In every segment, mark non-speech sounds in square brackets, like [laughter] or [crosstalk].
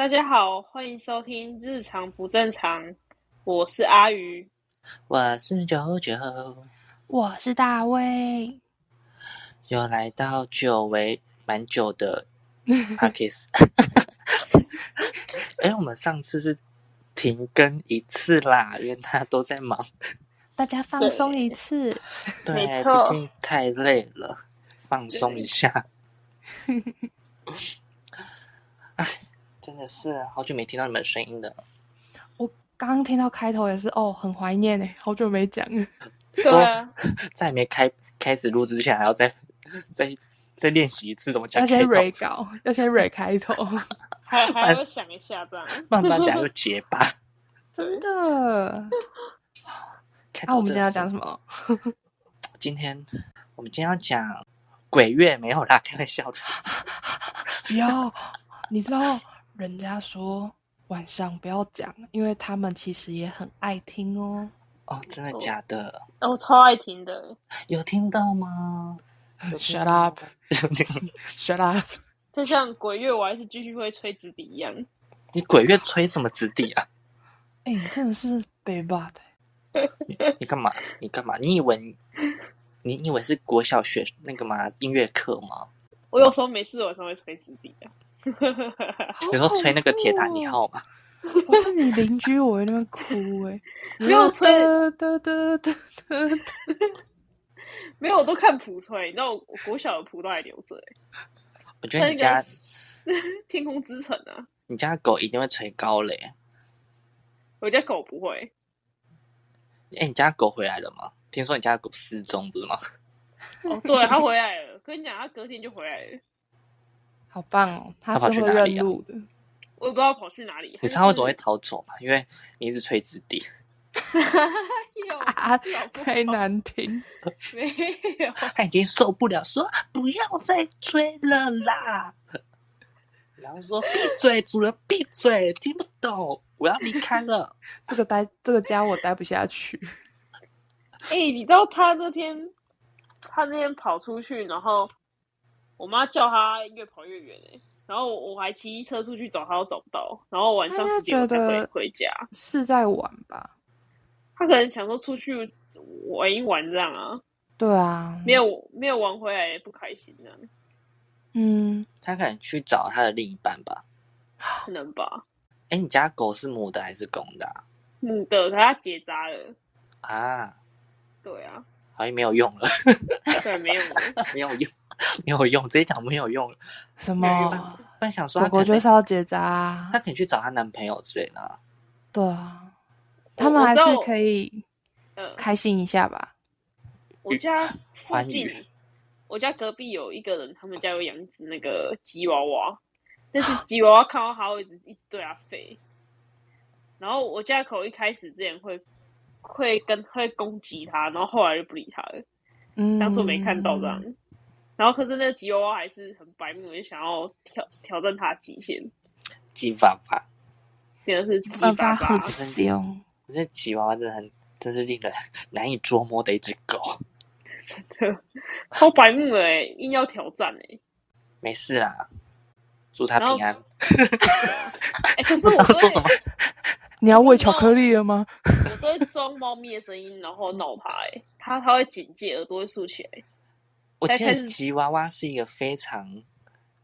大家好，欢迎收听《日常不正常》，我是阿鱼。我是九九，我是大卫，又来到久违蛮久的 [laughs] Parkes。[laughs] 哎，我们上次是停更一次啦，因为他都在忙。大家放松一次，对，毕竟太累了，放松一下。[laughs] 哎，真的是好久没听到你们的声音的。我刚刚听到开头也是哦，很怀念哎，好久没讲了。[laughs] 对啊，[laughs] 在没开开始录之前，还要再 [laughs] 再再练习一次怎么讲要先，re 稿，要先 re 开头，还还要想一下这样。慢慢等下就结巴。真的。那、[sighs] 开头我们今天要讲什么？今天我们今天要讲鬼月没有啦，开玩笑的。有，你知道人家说晚上不要讲，因为他们其实也很爱听哦。哦，真的假的？哦我超爱听的，有听到吗 Shut up, [laughs] shut up！[laughs] 就像鬼月，我还是继续会吹纸笛一样。[laughs] 你鬼月吹什么子笛啊？哎、你真的是北霸的。你你干嘛？你干嘛？你以为你以为是国小学那个吗？音乐课吗？我有时候没事，我才会吹纸笛啊。有时候吹那个铁达尼号嘛。[laughs] 我是你邻居，我在那边哭哎、没有吹哒哒哒哒哒 [laughs] 没有，我都看谱吹，你知道我我国小的谱都还留着欸，我觉得你家 [laughs] 天空之城啊。你家狗一定会吹高嘞。我家狗不会，哎，你家狗回来了吗？听说你家狗失踪不是吗？哦，对，它回来了。跟你讲，它隔天就回来了，好棒哦！他他跑去哪里啊认路的。我也不知道跑去哪里。你知道为什么会逃走吗？因为你一直吹子弟。[laughs] 有啊搞不好太难听。[laughs] 没有，[laughs] 他已经受不了，说不要再吹了啦。然后说闭嘴，主人闭嘴，听不懂，我要离开了。这个待这个家我待不下去。哎、你知道他那天，他那天跑出去，然后我妈叫他越跑越远哎、然后我还骑车出去找他，都找不到，然后晚上他应该十点才回觉得回家。是在玩吧？他可能想说出去玩一玩这样啊，对啊，没有没有玩回来不开心这样，嗯，他可能去找他的另一半吧。可能吧。哎，你家狗是母的还是公的啊？母的，可它结扎了，啊，对啊，好像没有用了，对，没有了。[laughs] 没有用，[laughs] 没有用，直接讲没有用。什么？不然想说狗狗他可能就是要结扎啊他，可以去找她男朋友之类的、啊。对啊，他们还是可以呃，开心一下吧？我家附近，我家隔壁有一个人，他们家有养一只那个吉娃娃，但是吉娃娃看到它会一直一直对它吠。然后我家狗一开始之前会会跟会攻击它，然后后来就不理它了，嗯，当做没看到这样。然后可是那个吉娃娃还是很白目，就想要挑挑战它的极限，吉娃娃，真的是激办发吧法很。凶。我觉得吉娃娃真的很，真是令人难以捉摸的一只狗。真的超白目的哎、硬要挑战哎、没事啦，祝他平安。[laughs] 哎、可是我说什么，[laughs] 你要喂巧克力了吗？我都会装猫咪的声音，然后闹它哎、它它会警戒，耳朵会竖起来。我记得吉娃娃是一个非常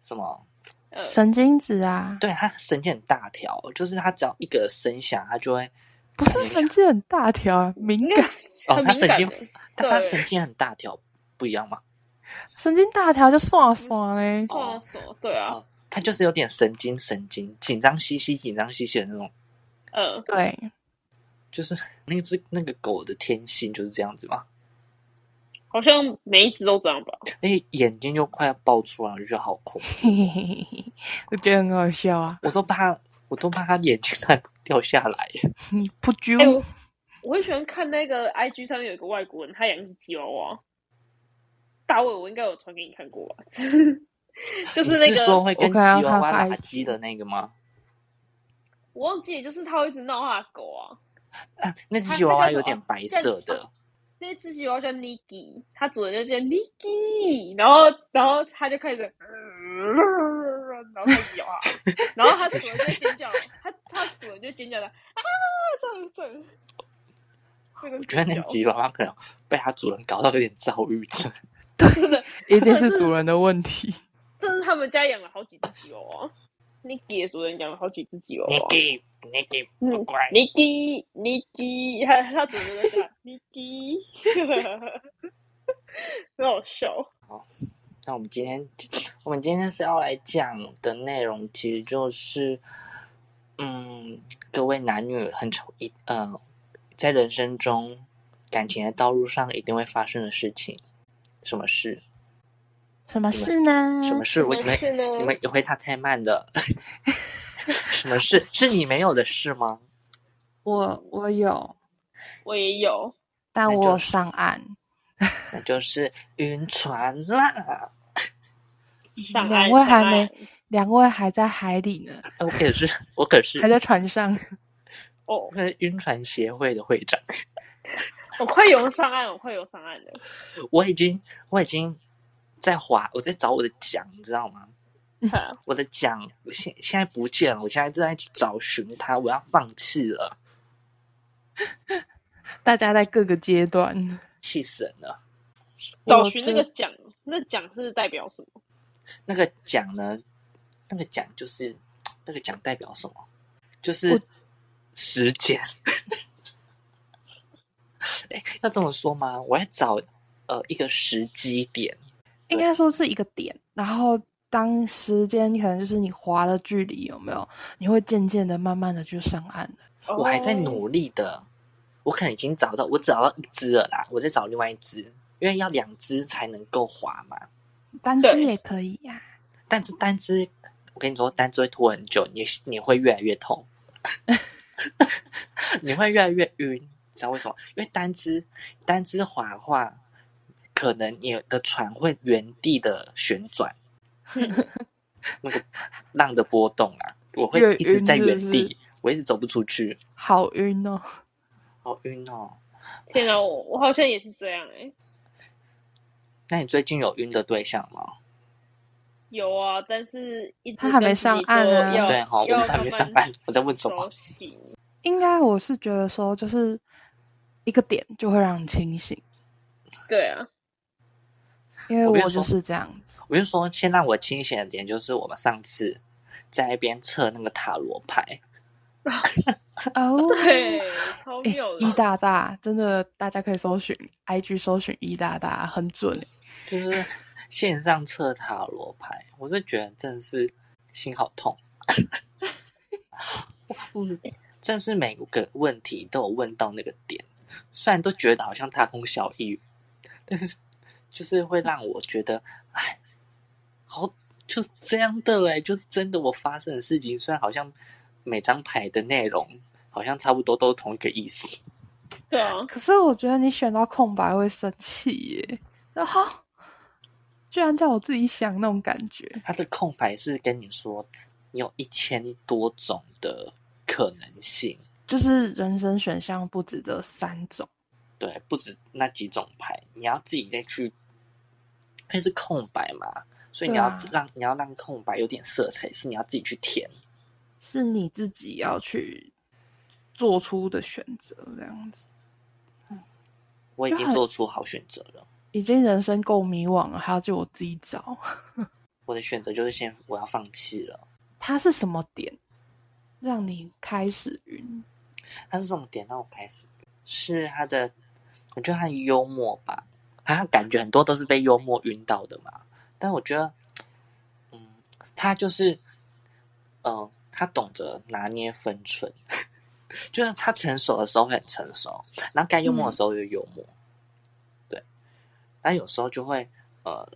什么，呃，神经质啊，对它神经很大条，就是它只要一个声响，它就会，不是神经很大条啊，敏感。哦它神经它神经很大条，不一样吗？神经大条就刷刷嘞。画手，对啊，哦，它就是有点神经神经，紧张兮兮、紧张兮兮的那种，呃，对，就是那只那个狗的天性就是这样子嘛。好像每一只都这样吧？[laughs] 哎，眼睛就快要爆出来了，我就觉得好恐怖。嘿嘿嘿嘿嘿，我觉得很好笑啊。我都怕我都怕他眼睛 [laughs] 快掉下来。[laughs] 不揪哎、我我很喜欢看那个 IG 上面有一个外国人，他养一只吉娃娃。大卫，我应该有传给你看过吧？就是那个是说个会跟吉娃娃他拉鸡的那个吗？我忘记，就是他会一直闹他的狗啊。啊，那只吉娃娃有点白色的，那只吉娃娃叫 Niki，它主人就叫 Niki，然后然后它就开始，然后开始咬它，[laughs] 然后它主人就尖叫，它它主人就尖叫的啊，这样这个我觉得那叫吉娃娃可能被它主人搞到有点躁郁症。[laughs] 真的，一定是主人的问题。这是他们家养了好几只吉娃娃，Niki 的主人养了好几只吉娃娃。Nicky 不嗯乖，Niki Niki，他他主人在叫 Niki，很好笑。好那我们今天，我们今天是要来讲的内容，其实就是，嗯，各位男女很丑一呃，在人生中感情的道路上一定会发生的事情。什么事？什么事呢？什么事？我你们？你们回答太慢了。[laughs] 什么事？是你没有的事吗？我我有，我也有，但我上岸。[laughs] 那就是晕船啦。上两位还没，两位还在海里呢，我可是我可是还在船上。哦那，是晕船协会的会长。我快游上岸，我快游上岸了。[laughs] 我已经我已经在划，我在找我的桨，你知道吗？哈 [laughs] 我的奖现现在不见了，我现在正在找寻它，我要放弃了，大家在各个阶段，气死人了。找寻那我个奖，那奖是代表什么？那个奖呢？那个奖就是那个奖代表什么？就是时间。哎，要这么说吗？我要找呃一个时机点，应该说是一个点。然后当时间可能就是你滑的距离有没有？你会渐渐的、慢慢的就上岸了。我还在哦努力的，我可能已经找到，我找到一只了啦，我在找另外一只，因为要两只才能够滑嘛。单只也可以呀、但是单只，我跟你说，单只会拖很久，你你会越来越痛，[laughs] 你会越来越晕，你知道为什么？因为单只单只滑的话，可能你的船会原地的旋转，[laughs] 那个浪的波动啊，我会一直在原地，是我一直走不出去，好晕哦！好晕哦。天哪，我我好像也是这样哎、那你最近有晕的对象吗？有啊，但是一直他还没上岸啊说要对好我们还没上岸我在问什么应该我是觉得说，就是一个点就会让你清醒，对啊，因为我就是这样子。我就说，先让我清醒的点就是我们上次在那边测那个塔罗牌，哦，[laughs] 对，超哎妙的。一大大真的，大家可以搜寻 IG 搜寻一大大，很准欸就是线上测塔罗牌，我是觉得真的是心好痛。[laughs] 嗯，真的是每个问题都有问到那个点，虽然都觉得好像大同小异，但是就是会让我觉得，哎，好就是这样的嘞，就是真的我发生的事情，虽然好像每张牌的内容好像差不多都是同一个意思，[laughs] 对啊，可是我觉得你选到空白会生气耶，然后居然叫我自己想那种感觉，他的空白是跟你说，你有一千多种的可能性，就是人生选项不止这三种。对，不止那几种牌，你要自己再去，它是空白嘛，所以你要让、你要让空白有点色彩，是你要自己去填。是你自己要去做出的选择，这样子我已经做出好选择了，已经人生够迷惘了，还要就我自己找，[laughs] 我的选择就是先我要放弃了。它是什么点让你开始晕？它是什么点让我开始？是他的，我觉得他的幽默吧，他感觉很多都是被幽默晕倒的嘛。但我觉得，嗯，他就是，呃，他懂得拿捏分寸，[laughs] 就是他成熟的时候会很成熟，然后该幽默的时候又幽默，对。但有时候就会，呃，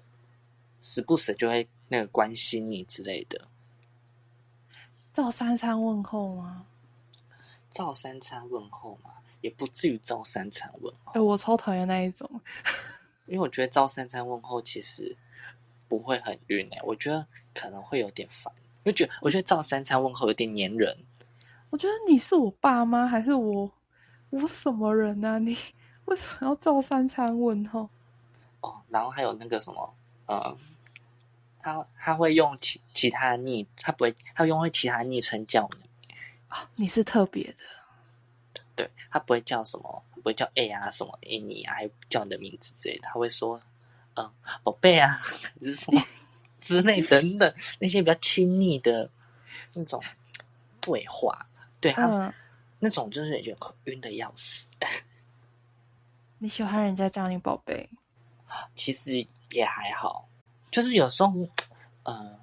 时不时就会那个关心你之类的。照三餐问候吗？照三餐问候嘛，也不至于照三餐问候。哎、我超讨厌那一种。因为我觉得照三餐问候其实不会很晕诶、我觉得可能会有点烦，因为觉得我觉得照三餐问候有点黏人。我觉得你是我爸妈还是我我什么人啊？你为什么要照三餐问候？哦，然后还有那个什么，呃，他他会用其其他的昵，他不会，他用会其他昵称叫你，啊，你是特别的。对他不会叫什么，不会叫 A 啊什么 A 你啊，还叫你的名字之类的，他会说，嗯、宝贝啊，还是什么 [laughs] 之类等等那些比较亲昵的那种对话，对他、嗯，那种就是也觉得晕的要死。你喜欢人家叫你宝贝？[laughs] 其实也还好，就是有时候，呃，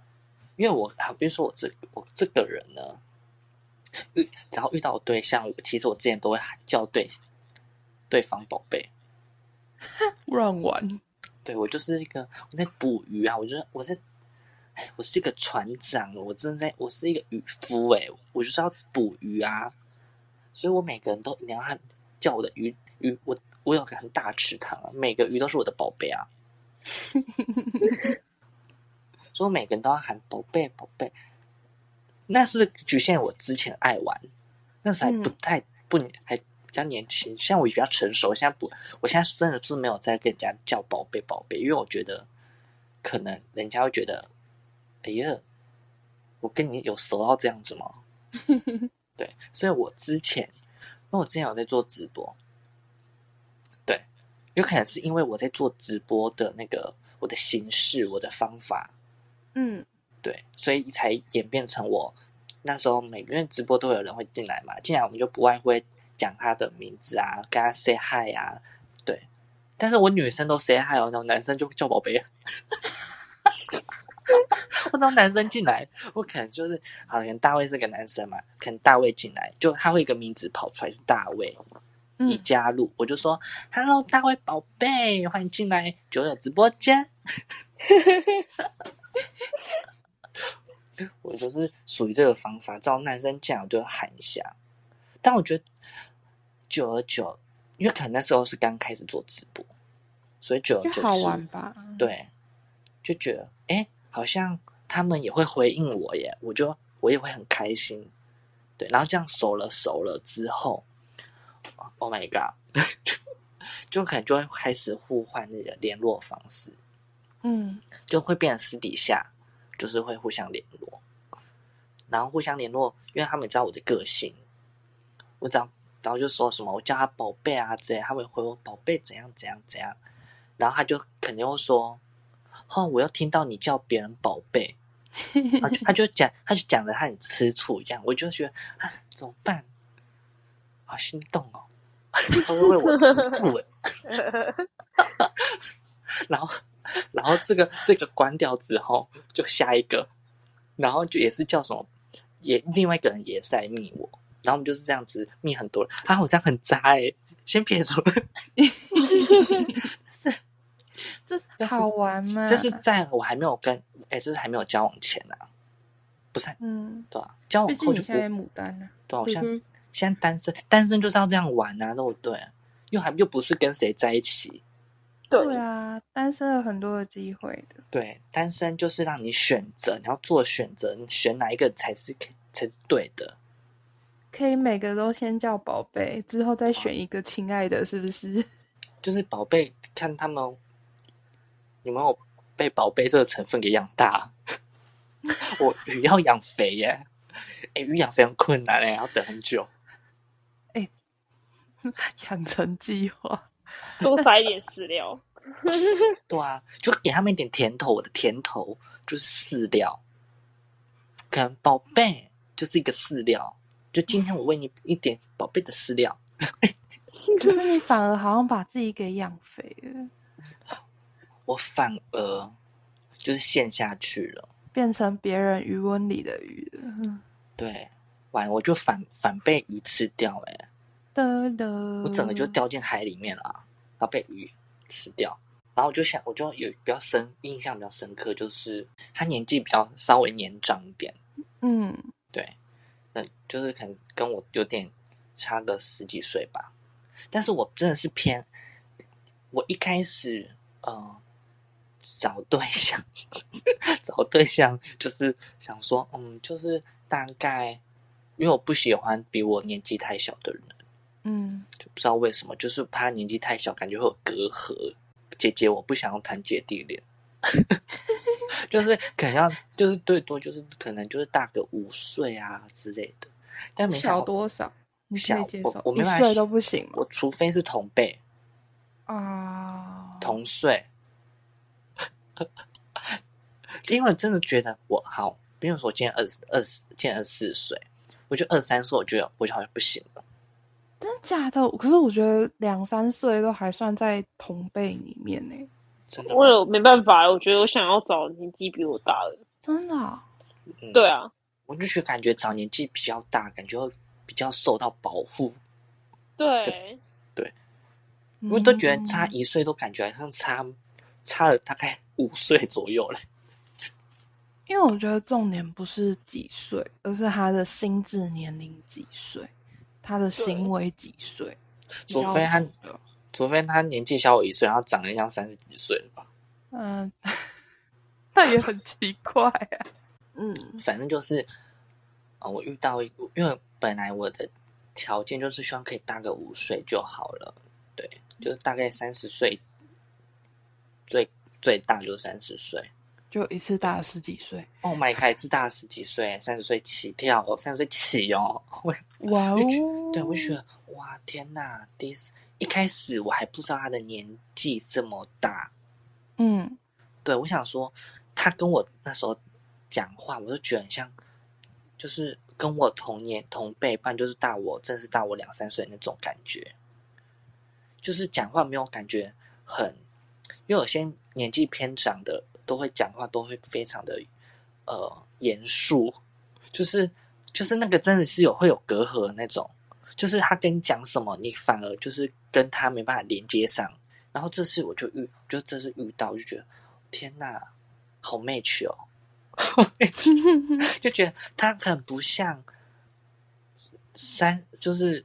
因为我好，比如说我这我这个人呢，遇只要遇到我对象，我其实我之前都会喊叫对对方宝贝。[laughs] 乱玩。对我就是一个我在捕鱼啊，我觉得我在，哎我是一个船长，我真的在，我是一个渔夫哎、我就是要捕鱼啊，所以我每个人都一定要喊叫我的鱼鱼，我我有个很大池塘啊，每个鱼都是我的宝贝啊，[laughs] 所以我每个人都要喊宝贝宝贝，那是局限我之前爱玩，那时候还不嗯太、不还比较年轻，像我比较成熟，现在不，我现在真的是没有在跟人家叫宝贝宝贝，因为我觉得可能人家会觉得，哎呀，我跟你有熟到这样子吗？[laughs] 对，所以我之前，因为我之前有在做直播，对，有可能是因为我在做直播的那个我的形式、我的方法，嗯，对，所以才演变成我那时候每个月直播都有人会进来嘛，进来我们就不外乎会讲他的名字啊，跟他 say hi 啊，对。但是我女生都 say hi 哦，然后男生就叫宝贝。[laughs] 我当男生进来，我可能就是，好像大卫是个男生嘛，可能大卫进来，就他会一个名字跑出来是大卫，你加入，我就说 “Hello，大卫宝贝，欢迎进来九九直播间。[laughs] ”我就是属于这个方法，照男生进来我就喊一下。但我觉得久而久，因为可能那时候是刚开始做直播，所以久而久之，好玩吧？对，就觉得哎、诶好像他们也会回应我耶，我就我也会很开心。对，然后这样熟了熟了之后，Oh my god，[laughs] 就可能就会开始互换那个联络方式，嗯，就会变成私底下就是会互相联络，然后互相联络，因为他们知道我的个性，我只要然后就说什么我叫他宝贝啊之类，他会回我宝贝怎样怎样怎样，然后他就肯定会说，哦，我又听到你叫别人宝贝，他就他就讲，他就讲的他很吃醋一样，我就觉得啊，怎么办？好心动哦，他是为我吃醋哎。然后，然后这个这个关掉之后，就下一个，然后就也是叫什么，也另外一个人也在腻我，然后我们就是这样子密很多人啊，我这样很渣哎、先撇除了，[laughs] 这好玩吗？这是在我还没有跟哎，这是还没有交往前啊，不是嗯，对啊、交往后就不现在牡丹呢、对啊，我现在嗯现在单身，单身就是要这样玩啊，对不对？又还又不是跟谁在一起，对啊，单身有很多的机会的。对，单身就是让你选择，你要做选择，你选哪一个才是可才是对的。可以每个都先叫宝贝，之后再选一个亲爱的，是不是？[laughs] 就是宝贝，看他们有没有被宝贝这个成分给养大。[laughs] 我鱼要养肥耶，哎，鱼养肥很困难哎，要等很久。[laughs] 养成计划。多撒一点饲料。对啊，就给他们一点甜头。我的甜头就是饲料，可能宝贝就是一个饲料。就今天我喂你一点宝贝的饲料，[laughs] 可是你反而好像把自己给养肥了，我反而就是陷下去了。变成别人鱼温里的鱼了。嗯对，完我就反反被鱼吃掉、欸，哎，我整个就掉进海里面了啊，然后被鱼吃掉。然后我就想，我就有比较深印象比较深刻，就是他年纪比较稍微年长一点，嗯，就是可能跟我有点差个十几岁吧。但是我真的是偏，我一开始呃找对象，[laughs] 找对象就是想说，嗯，就是大概，因为我不喜欢比我年纪太小的人，嗯就不知道为什么，就是怕年纪太小，感觉会有隔阂。姐姐，我不想要谈姐弟恋，[laughs] 就是可能要，就是最多就是可能就是大个五岁啊之类的，但没想小多少？小我我没办法想一岁都不行我？除非是同辈啊，同岁，因为真的觉得我好，比如说我今年二十二十，今年二十四岁，我觉得二三岁，我觉得我就好像不行了。真假的？可是我觉得两三岁都还算在同辈里面呢，真的，我有没办法，我觉得我想要找年纪比我大的。真的对啊，我就觉得感觉找年纪比较大，感觉会比较受到保护，对，因为都觉得差嗯一岁都感觉好像差差了大概五岁左右嘞。[laughs] 因为我觉得重点不是几岁，而是他的心智年龄几岁，他的行为几岁。除非他除非他年纪小我一岁，然后长得像三十几岁了吧。嗯，[laughs] 那也很奇怪啊。嗯反正就是，呃，我遇到一个，因为本来我的条件就是希望可以大个五岁就好了，对，就是大概三十岁，最最大就三十岁。就一次大了十几岁。Oh my god，是大十几岁，三十岁起跳哦，三十岁起哦。我哇哦！对，我就觉得哇天哪！第一次一开始我还不知道他的年纪这么大，嗯。对我想说他跟我那时候讲话，我就觉得很像，就是跟我同年同辈，不然就是大我，真的是大我两三岁那种感觉，就是讲话没有感觉很，因为有些年纪偏长的都会讲话都会非常的呃严肃，就是就是那个真的是有会有隔阂的那种，就是他跟你讲什么，你反而就是跟他没办法连接上。然后这次我就遇，就这次遇到，我就觉得天呐，好 match 哦，就觉得他很不像三，就是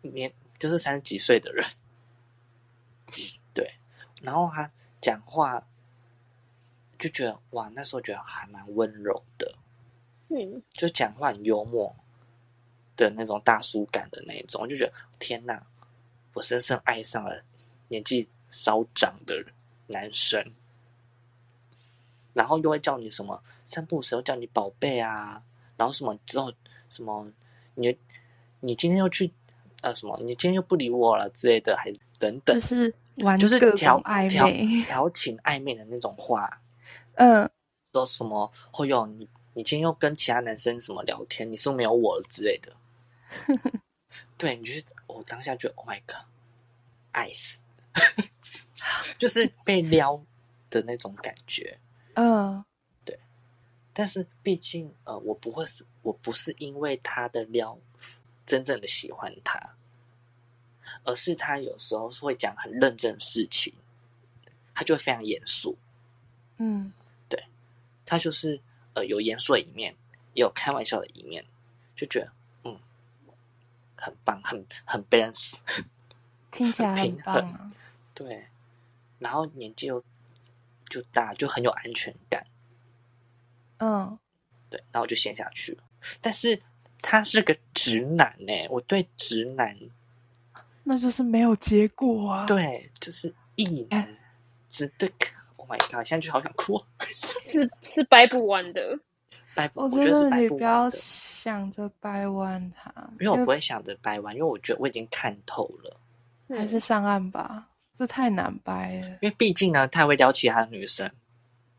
年就是三十几岁的人，对。然后他讲话就觉得哇，那时候觉得还蛮温柔的，嗯，就讲话很幽默的那种大叔感的那一种，我就觉得天哪，我深深爱上了年纪稍长的男生，然后又会叫你什么散步时候叫你宝贝啊，然后什么之后什么你你今天又去呃什么你今天又不理我了之类的，还等等就，是玩就是各调暧调昧。调情暧昧的那种话，[laughs] 嗯，说什么哦哟，你你今天又跟其他男生什么聊天，你是不是没有我了之类的。[laughs] 对，你就是我当下就 Oh my God，爱死，[laughs] 就是被撩的那种感觉。嗯对但是毕竟呃，我不会是，我不是因为他的撩真正的喜欢他，而是他有时候是会讲很认真的事情，他就会非常严肃。嗯，对他就是呃有严肃的一面，也有开玩笑的一面，就觉得嗯很棒，很很 balance，[laughs] 听起来很平衡棒啊。对，然后年纪又就大，就很有安全感，嗯，对，然后我就陷下去了。但是他是个直男呢、我对直男那就是没有结果啊。，对就是一只对，Oh my god，现在就好想哭，[laughs] 是是掰不完的。我觉得你不要想着掰弯它，因为我不会想着掰弯，因为我觉得我已经看透了。还是上岸吧，这太难掰了。因为毕竟呢，他会撩其他的女生，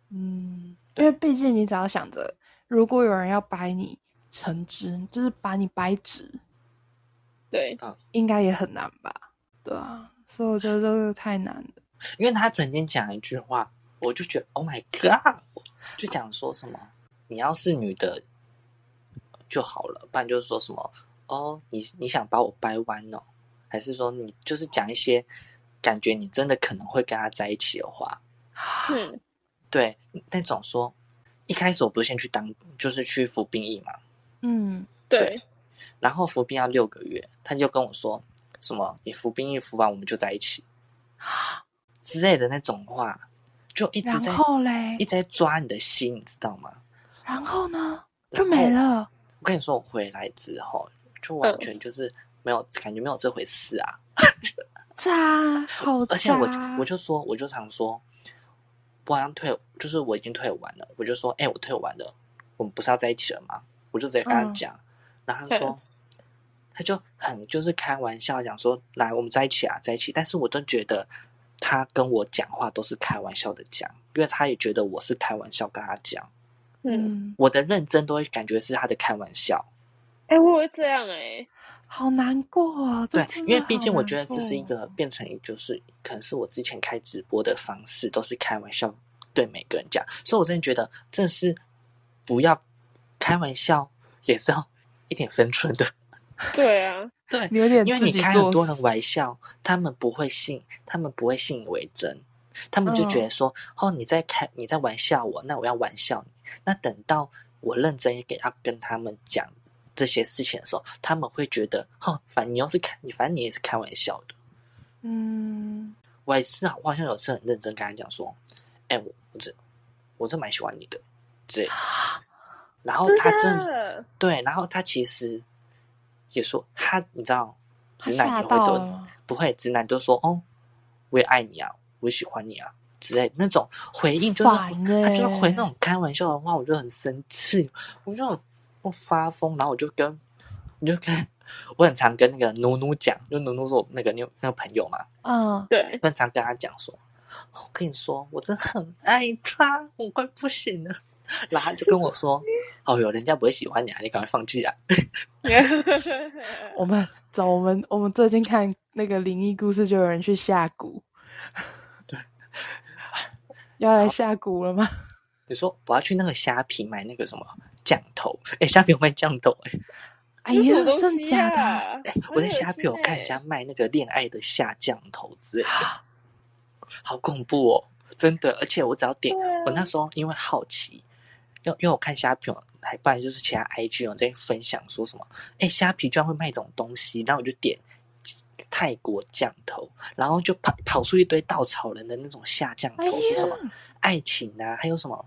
嗯，因为毕竟你只要想着，如果有人要掰你成直，就是把你掰直，对，应该也很难吧？对啊，所以我觉得这个太难了。因为他曾经讲一句话，我就觉得 Oh my God，就讲说什么你要是女的就好了，不然就是说什么哦，你你想把我掰弯哦，还是说你就是讲一些感觉你真的可能会跟他在一起的话，嗯，对那种说一开始我不是先去当就是去服兵役嘛，嗯。对，然后服兵要六个月，他就跟我说什么你服兵役服完我们就在一起 [gasps] 之类的那种话，就一直然在后嘞一，直在抓你的心，你知道吗？然后呢就没了。我跟你说，我回来之后就完全就是没有、感觉没有这回事啊！[laughs] 渣，好而且我渣我就说，我就常说，我好像退，就是我已经退完了，我就说，哎、我退完了，我们不是要在一起了吗？我就直接跟他嗯讲，然后他说，他就很就是开玩笑讲说，来，我们在一起啊，在一起。但是我都觉得他跟我讲话都是开玩笑的讲，因为他也觉得我是开玩笑跟他讲，嗯，嗯，我的认真都会感觉是他在开玩笑。哎、我会这样哎、好难过啊。对，因为毕竟我觉得这是一个变成就是可能是我之前开直播的方式，都是开玩笑对每个人讲，所以我真的觉得真的是不要开玩笑，也是要一点分寸的。[laughs] 对啊，对，你有点因为你开很多人玩笑，他们不会信，他们不会信以为真，他们就觉得说，哦，你在开你在玩笑我，那我要玩笑你。那等到我认真给他跟他们讲这些事情的时候，他们会觉得，哼，反正你又是开你，反正你也是开玩笑的。嗯，我也是啊，我好像有次很认真跟他讲说，哎、我我这我这蛮喜欢你的之类的。然后他真的的，对，然后他其实也说他，你知道，直男也会都不会，直男都说哦，我也爱你啊，我也喜欢你啊之类那种回应，就是烦他就是回那种开玩笑的话，我就很生气，我就我发疯，然后我就跟我就跟我很常跟那个努努讲，就努努是我那个那那个朋友嘛，嗯，对，我很常跟他讲说，我跟你说，我真的很爱他，我快不行了。然后他就跟我说：“哦哟，人家不会喜欢你啊，你赶快放弃啊！[laughs] ”我们走，我们我们最近看那个灵异故事，就有人去下蛊。对，[laughs] 要来下蛊了吗？[laughs] 你说我要去那个虾皮买那个什么降头，哎，虾皮有卖降头哎、哎呀真的假的？啊？哎，我在虾皮有看人家卖那个恋爱的下降头之类的，好恐怖哦，真的！而且我只要点，啊我那时候因为好奇，因为因为我看虾皮有，还不然就是其他 IG 有在分享说什么，哎，虾皮居然会卖这种东西，然后我就点泰国降头，然后就跑跑出一堆稻草人的那种下降头，哎说什么，爱情啊，还有什么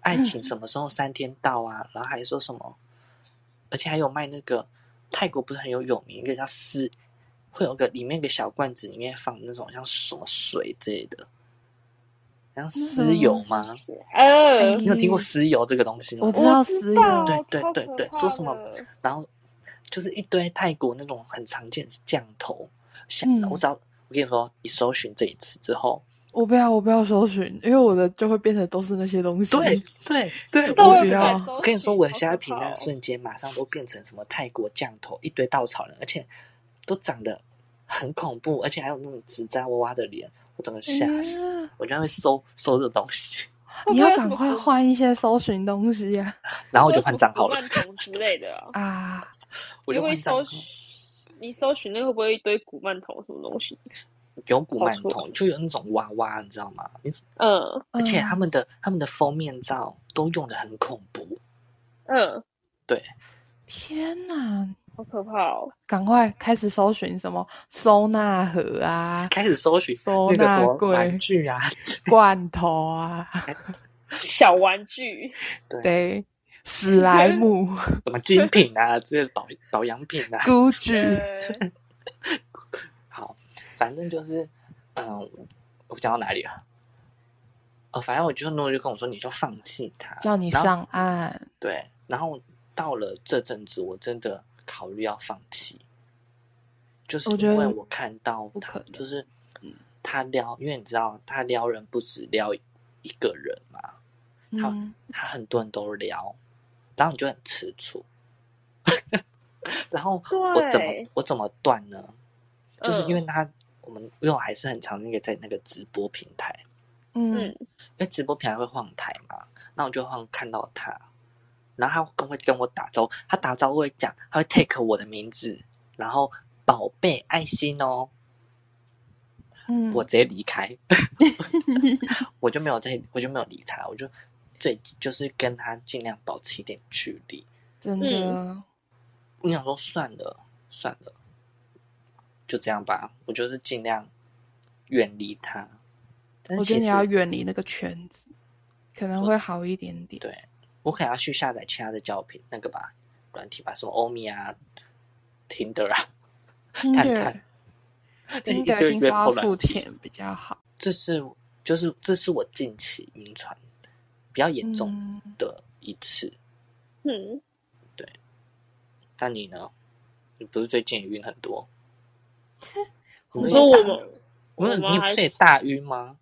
爱情什么时候三天到啊，然后还说什么，而且还有卖那个泰国不是很有有名一个叫丝，会有个里面一个小罐子里面放那种像什么水之类的，像丝油吗？呃，你有听过丝油这个东西吗？我？知道石油，对对对对说什么然后就是一堆泰国那种很常见的降头，像嗯我只要我跟你说，你搜寻这一次之后，我不要，我不要搜寻，因为我的就会变成都是那些东西。对 [laughs] 对对，我不要我跟你说，我的好可怕哦虾皮那瞬间马上都变成什么泰国降头，一堆稻草人，而且都长得很恐怖，而且还有那种纸扎娃娃的脸，我整个吓死，嗯我就会搜搜这东西，[laughs] 你要赶快换一些搜寻东西啊！[laughs] 然后我就换账号了之类的啊。啊，我就你会。搜寻，你搜寻那个会不会一堆古曼童什么东西？有古曼童，就有那种娃娃，你知道吗？你嗯而且他嗯们的他们的封面照都用的很恐怖，嗯，对，天哪！好可怕哦！赶快开始搜寻什么收纳盒啊、[laughs] 开始搜寻收那个什么纳柜玩具啊，罐头啊，[laughs] 小玩具，对，对，史莱姆、什么精品啊，这些保保养品啊，Gucci，[laughs] 呃好，反正就是，嗯，我讲到哪里了？哦，反正我就诺就跟我说，你就放弃他，叫你上岸。对，然后到了这阵子，我真的考虑要放弃，就是因为我看到他就是他撩，因为你知道他撩人不止撩一个人嘛，他嗯，他很多人都撩，然后你就很吃醋。[laughs] 然后我怎么对。我怎么断呢？就是因为嗯。他、我们因为我还是很常那个在那个直播平台，嗯。嗯，因为直播平台会换台嘛，那我就会看到他，然后他跟会跟我打招呼，他打招呼会讲，他会 take 我的名字，然后宝贝爱心哦，嗯，我直接离开 [laughs] [laughs] 我就没有再我就没有理他，我就最就是跟他尽量保持一点距离。真的，我想说算了算了，就这样吧，我就是尽量远离他。但是我觉得你要远离那个圈子，可能会好一点点。对我可能要去下载其他的交品那个吧软体吧，什么欧米啊、Tinder 啊，看看一 Tinder 听说要付钱比较好。这是就是这是我近期晕船比较严重嗯，的一次。嗯，对那你呢？你不是最近也晕很多？[laughs] 你们也大说我们，我们你不是也大晕吗？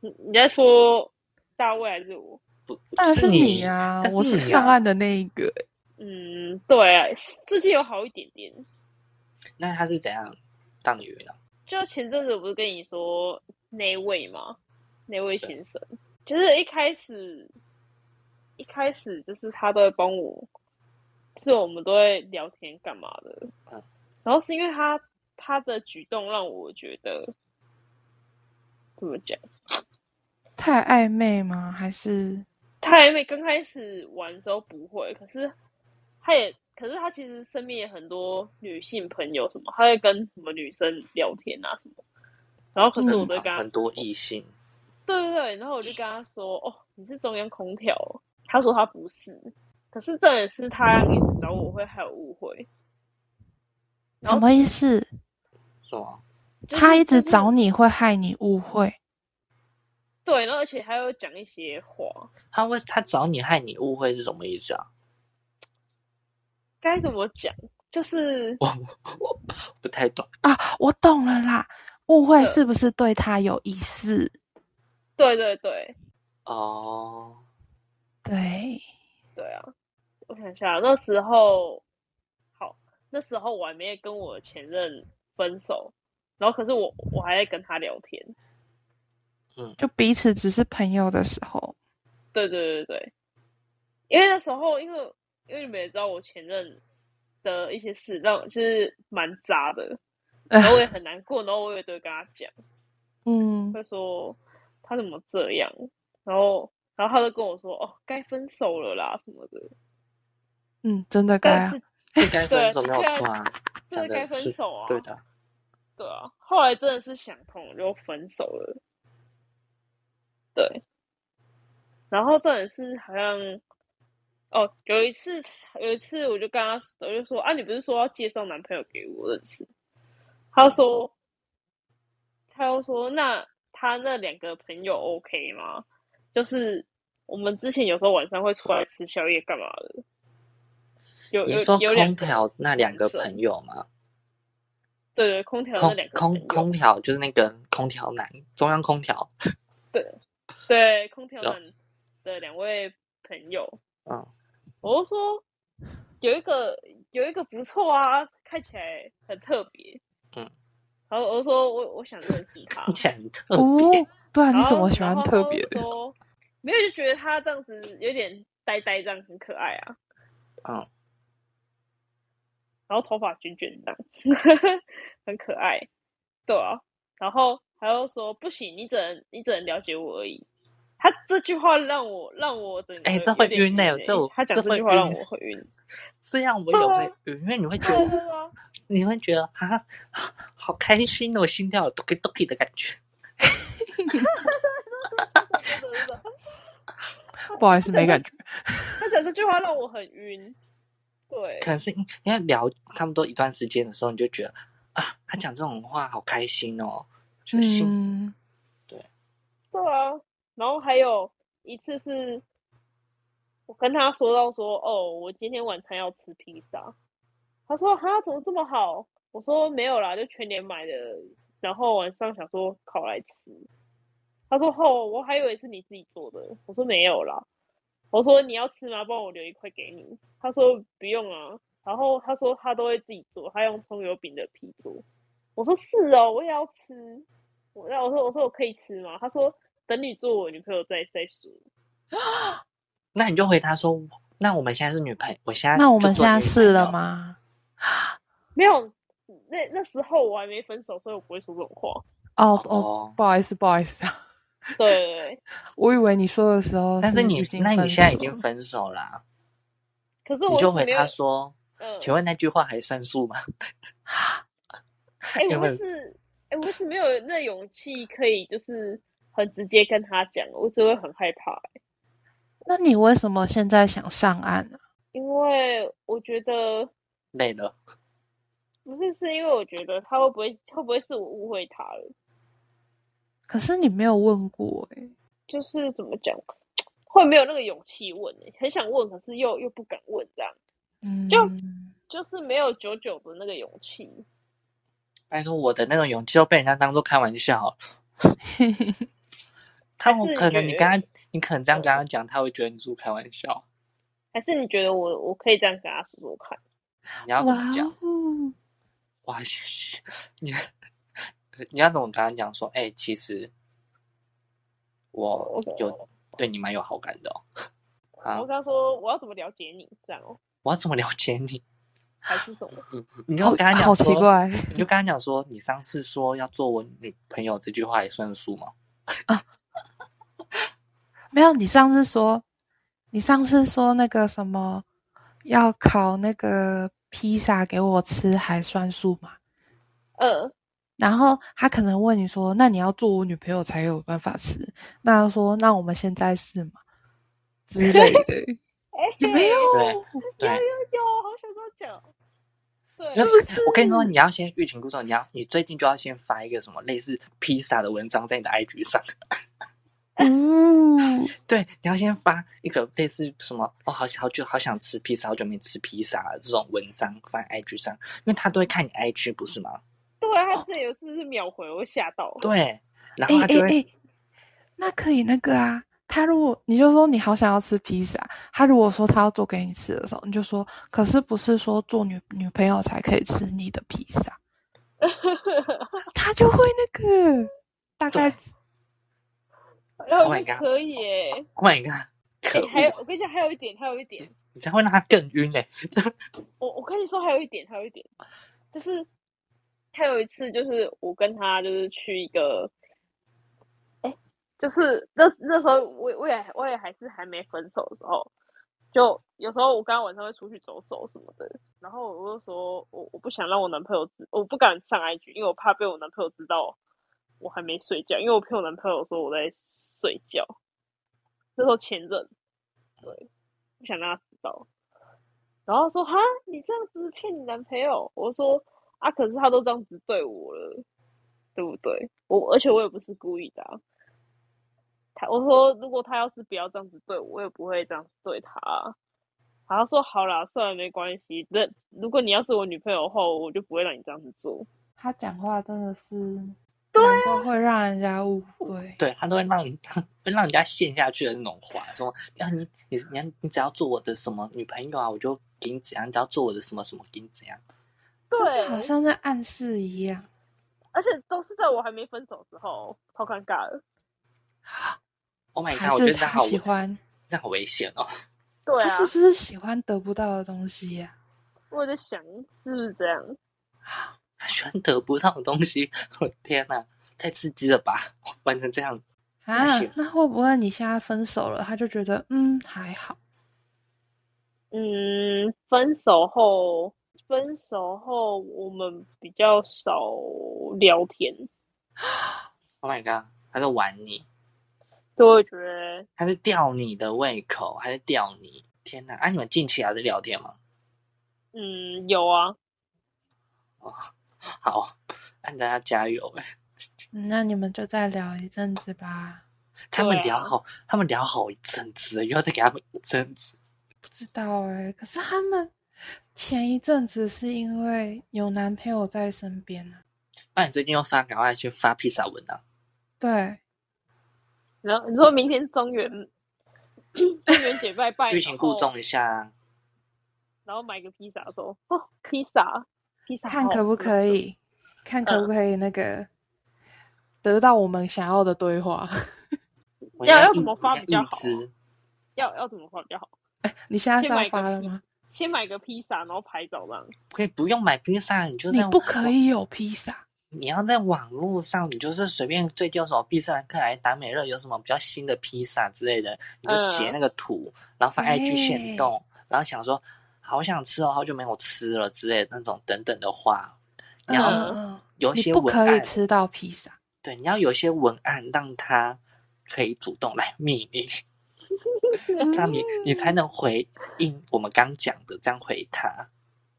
你你在说大卫还是我？不，当然是你你呀、我是上岸的那一个。嗯，对啊，最近有好一点点。那他是怎样让你晕啊？就前阵子我不是跟你说那位吗？那位先生，就是一开始一开始就是他都会帮我，就是我们都会聊天干嘛的。嗯然后是因为他他的举动让我觉得怎么讲？太暧昧吗？还是太暧昧刚开始玩的时候不会，可是他也，可是他其实身边也很多女性朋友，什么他会跟什么女生聊天啊什么，然后可是我都会跟他很多异性，对对对，然后我就跟他说：“哦，你是中央空调哦。”他说他不是，可是这也是他一直找我会还有误会。什么意思？什么？就是他一直找你会害你误会。对，然后而且还有讲一些话，他会他找你害你误会是什么意思啊？该怎么讲？就是我 [laughs] 我不太懂。啊，我懂了啦，误会是不是对他有意思？对对对。哦，对，对啊！我想一下，那时候好，那时候我还没跟我前任分手，然后可是我我还在跟他聊天。嗯。就彼此只是朋友的时候，对对对对，因为那时候，因为因为你们也知道我前任的一些事，让就是蛮渣的，[laughs] 然后我也很难过，然后我也都会跟他讲，嗯，会说他怎么这样，然后然后他就跟我说哦，该分手了啦什么的，嗯，真的该 [laughs] 该分手没有错啊，真的该分手啊，对的。对啊，后来真的是想通了就分手了，对，然后重点是好像哦，有一次有一次我就跟他我就说啊，你不是说要介绍男朋友给我认识？他说，他又说那他那两个朋友 OK 吗？就是我们之前有时候晚上会出来吃宵夜干嘛的？有有你说有空调那两个朋友吗？对对，空调那空两个朋空友空调就是那个空调男，中央空调。对对空调男的两位朋友，嗯，我就说有一个有一个不错啊，看起来很特别，嗯，然后我就说我我想认识他哦别。，对啊，你怎么喜欢特别的？说没有就觉得他这样子有点呆呆，这样很可爱啊，嗯，然后头发卷卷这样，[laughs] 很可爱，对啊，然后他又说不行，你只能你只能了解我而已。他这句话让我让我整个哎这会晕欸欸这我他讲这句话让我会晕。[laughs] 这样我也会晕，因为你会觉得，[laughs] 啊，你会觉得啊，好开心哦，心跳有 doki doki 的感觉。[laughs] 不好意思，没感觉。他讲这句话让我很晕。对可能是因因为聊差不多一段时间的时候，你就觉得啊，他讲这种话好开心哦，就心、嗯，对啊，然后还有一次是，我跟他说到说，哦，我今天晚餐要吃披萨。他说哈，怎么这么好？我说没有啦，就全年买的，然后晚上想说烤来吃。他说哦，我还以为是你自己做的。我说没有啦。我说你要吃吗？帮我留一块给你。他说不用啊。然后他说他都会自己做，他用葱油饼的皮做。我说是哦，我也要吃。我那我说我说我可以吃吗？他说等你做我女朋友再再说。[gasps] 那你就回答说，那我们现在是女朋友，我现在那我们现在是？了吗？[gasps] 没有，那那时候我还没分手，所以我不会说这种话。哦哦，哦，不好意思，不好意思啊，对对对，[laughs] 我以为你说的时候但是你那你现在已经分手了、可是我你就回他说，嗯，请问那句话还算数吗？哎、[laughs] 我有没有一直，哎、我一直没有那勇气可以就是很直接跟他讲，我只会很害怕、那你为什么现在想上岸呢、因为我觉得累了，不是，是因为我觉得他会不会会不会是我误会他了？可是你没有问过哎、就是怎么讲，会没有那个勇气问、欸，很想问，可是又又不敢问，这样嗯，就就是没有久久的那个勇气。拜托我的那种勇气都被人家当做开玩笑。[laughs] 他们可能你觉跟他，你可能这样跟他讲，他会觉得你是开玩笑。还是你觉得我我可以这样跟他说说看？你要怎么讲？哦，哇，谢谢你。你要怎么跟他讲说？哎、其实我有对你蛮有好感的哦。啊我，跟他说我要怎么了解你，这样哦，我要怎么了解你？还是什么？你就好跟他讲好奇说，怪，你就跟他讲说，你上次说要做我女朋友这句话也算数吗？没有。你上次说，你上次说那个什么要烤那个披萨给我吃，还算数吗？嗯，然后他可能问你说：“那你要做我女朋友才有办法吃？”那他说：“那我们现在是吗？”之类的，[laughs] 哎、有没有？对对，有，好想跟他讲。对，就我跟你说，你要先欲擒故纵，你要你最近就要先发一个什么类似披萨的文章在你的 IG 上。嗯，[laughs] 对，你要先发一个类似什么哦，好好久好想吃披萨，好久没吃披萨了这种文章放在 IG 上，因为他都会看你 IG 不是吗？对啊，他之前有次是秒回，我吓到。对，然哎后他就会、那可以那个啊。他如果你就说你好想要吃披萨，他如果说他要做给你吃的时候，你就说，可是不是说做女女朋友才可以吃你的披萨，[laughs] 他就会那个大概对然后 Oh 可以耶。Oh my god，可哎、还有！我跟你讲，还有一点，还有一点，你才会让他更晕嘞、我我跟你说，还有一点，还有一点，就是还有一次，就是我跟他就是去一个，哎、就是那那时候我我也我也还是还没分手的时候，就有时候我刚刚晚上会出去走走什么的，然后我就说我我不想让我男朋友知，我不敢上 IG，因为我怕被我男朋友知道我还没睡觉，因为我骗我男朋友说我在睡觉，那时候前任，对，不想让他知道。然后说哈，你这样子骗你男朋友？我说啊，可是他都这样子对我了，对不对？我而且我也不是故意的、他我说如果他要是不要这样子对我，我也不会这样子对他。然后说好啦，算了，没关系。那如果你要是我女朋友的话，我就不会让你这样子做。他讲话真的是，难怪会让人家误会。对他都会让你 [laughs] 会让人家陷下去的那种话，说啊你你你你只要做我的什么女朋友啊，我就给你怎样；你只要做我的什么什么，给你怎样。对好像在暗示一样。而且都是在我还没分手之后，超尴尬的。[gasps] Oh my god！我觉得这样好危，喜欢？这样好危险哦。[laughs] 对啊他是，不是喜欢得不到的东西呀、我在想是不是这样？[laughs] 他喜欢得不到的东西，我天哪，太刺激了吧！玩成这样，啊？那会不会你现在分手了，他就觉得嗯还好？嗯，分手后，分手后我们比较少聊天，Oh my god！他在玩你，就会觉得他在吊你的胃口，还在吊你。天哪！啊，你们近期还在聊天吗？嗯有啊，好，按大家加油哎！嗯那你们就再聊一阵子吧。他们聊好，他们聊好一阵子了，以后再给他们一阵子。不知道哎、可是他们前一阵子是因为有男朋友在身边呢、那你最近又发，赶快去发披萨文啊！对，然后你说明天中原中原节拜拜，欲擒故纵一下啊，然后买个披萨说哦披萨披萨看可不可以？看可不可以那个、得到我们想要的对话。[laughs] 我要要要怎么发比较好要要怎么发比较好？哎你现在是要发了吗？先买个披萨，然后拍照这样。可以不用买披萨，你就在你不可以有披萨，你要在网络上，你就是随便最近有什么必胜客来达美乐有什么比较新的披萨之类的，你就截嗯那个图，然后发 IG 限动，然后想说好想吃哦，好久没有吃了之类的那种等等的话，你要嗯有一你不可些文案，以吃到披萨。对，你要有一些文案让他可以主动来密你，这样你你才能回应我们刚讲的，这样回他。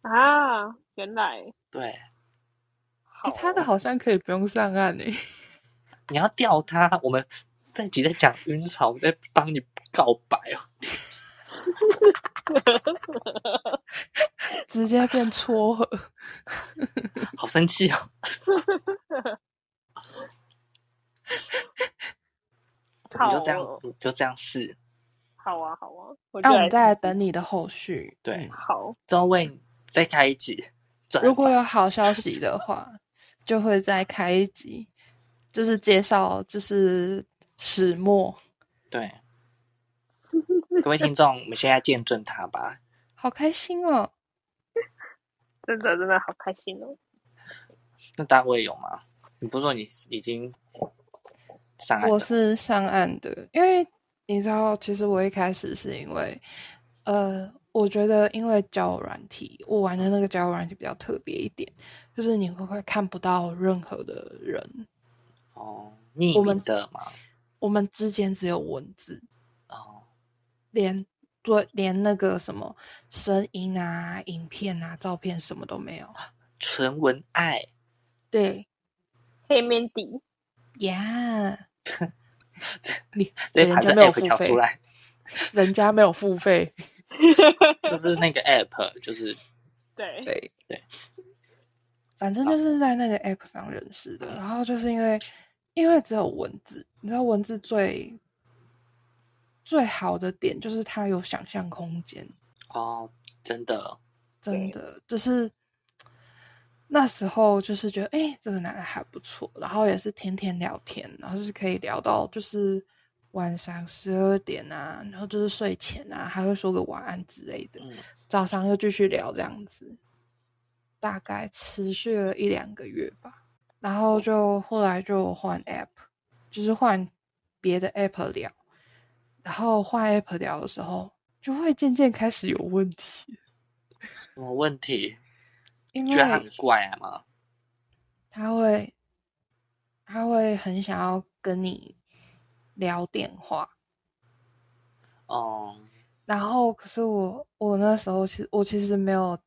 啊，原来对，他的哦好像可以不用上岸诶、你要钓他。我们这集在讲晕船，我在帮你告白哦。[laughs] [laughs] 直接变撮合。[laughs] 好生气 [laughs] 哦！好你就这样哦，你就这样试。好啊，好啊，那、就我们再来来等你的后续。对嗯好，之后为你再开一集如果有好消息的话，就会再开一集，就是介绍就是始末。对，各位听众，我们现在见证他吧。[laughs] 好开心哦！[laughs] 真的真的好开心哦。那大卫有吗？你不是说你已经上岸？我是上岸的，因为你知道，其实我一开始是因为，呃，我觉得因为交友软体，我玩的那个交友软体比较特别一点，就是你会不会看不到任何的人，哦，匿名的吗。我们之间只有文字，哦，连对连那个什么声音啊、影片啊、照片什么都没有。纯文爱，对黑面底，呀你直接把这人家没有 app 付费调出来，人家没有付费，[laughs] 就是那个 app，就是 [laughs] 对，对对，反正就是在那个 app 上认识的。然后就是因为因为只有文字，你知道文字最最好的点就是它有想象空间，哦，真的，真的就是那时候就是觉得，哎、这个男的还不错，然后也是天天聊天，然后就是可以聊到就是晚上十二点啊，然后就是睡前啊，还会说个晚安之类的，嗯，早上又继续聊这样子，大概持续了一两个月吧，然后就后来就换 app，就是换别的 app 聊，然后换 app 聊的时候，就会渐渐开始有问题。什么问题？因觉得他为很怪啊吗？他会，他会很想要跟你聊电话，哦，然后可是我我那时候其实我其实没有，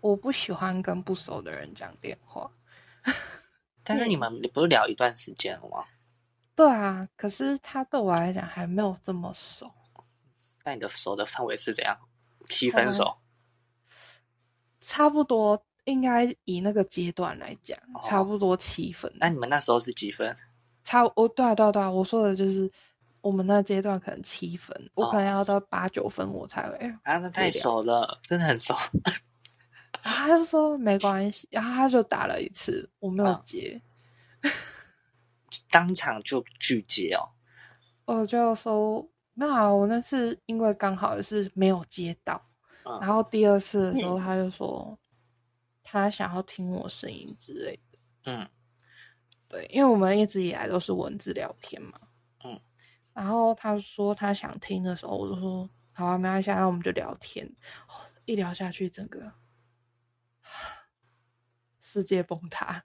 我不喜欢跟不熟的人讲电话。但是你们你不是聊一段时间了吗？对啊，可是他对我来讲还没有这么熟。那你的熟的范围是怎样？七分熟？差不多应该以那个阶段来讲，哦差不多七分。那你们那时候是几分？差哦，对啊对啊对啊，我说的就是我们那阶段可能七分，我可能哦要到八九分我才会。啊，那太熟了，真的很熟。然后他就说没关系，然后他就打了一次，我没有嗯接，当场就拒接哦。我就说没有啊，我那次因为刚好也是没有接到，嗯然后第二次的时候嗯他就说他想要听我声音之类的。嗯对，因为我们一直以来都是文字聊天嘛。嗯。然后他说他想听的时候，我就说好啊，没关系啊，那我们就聊天。哦一聊下去，整个 [sighs] 世界崩塌。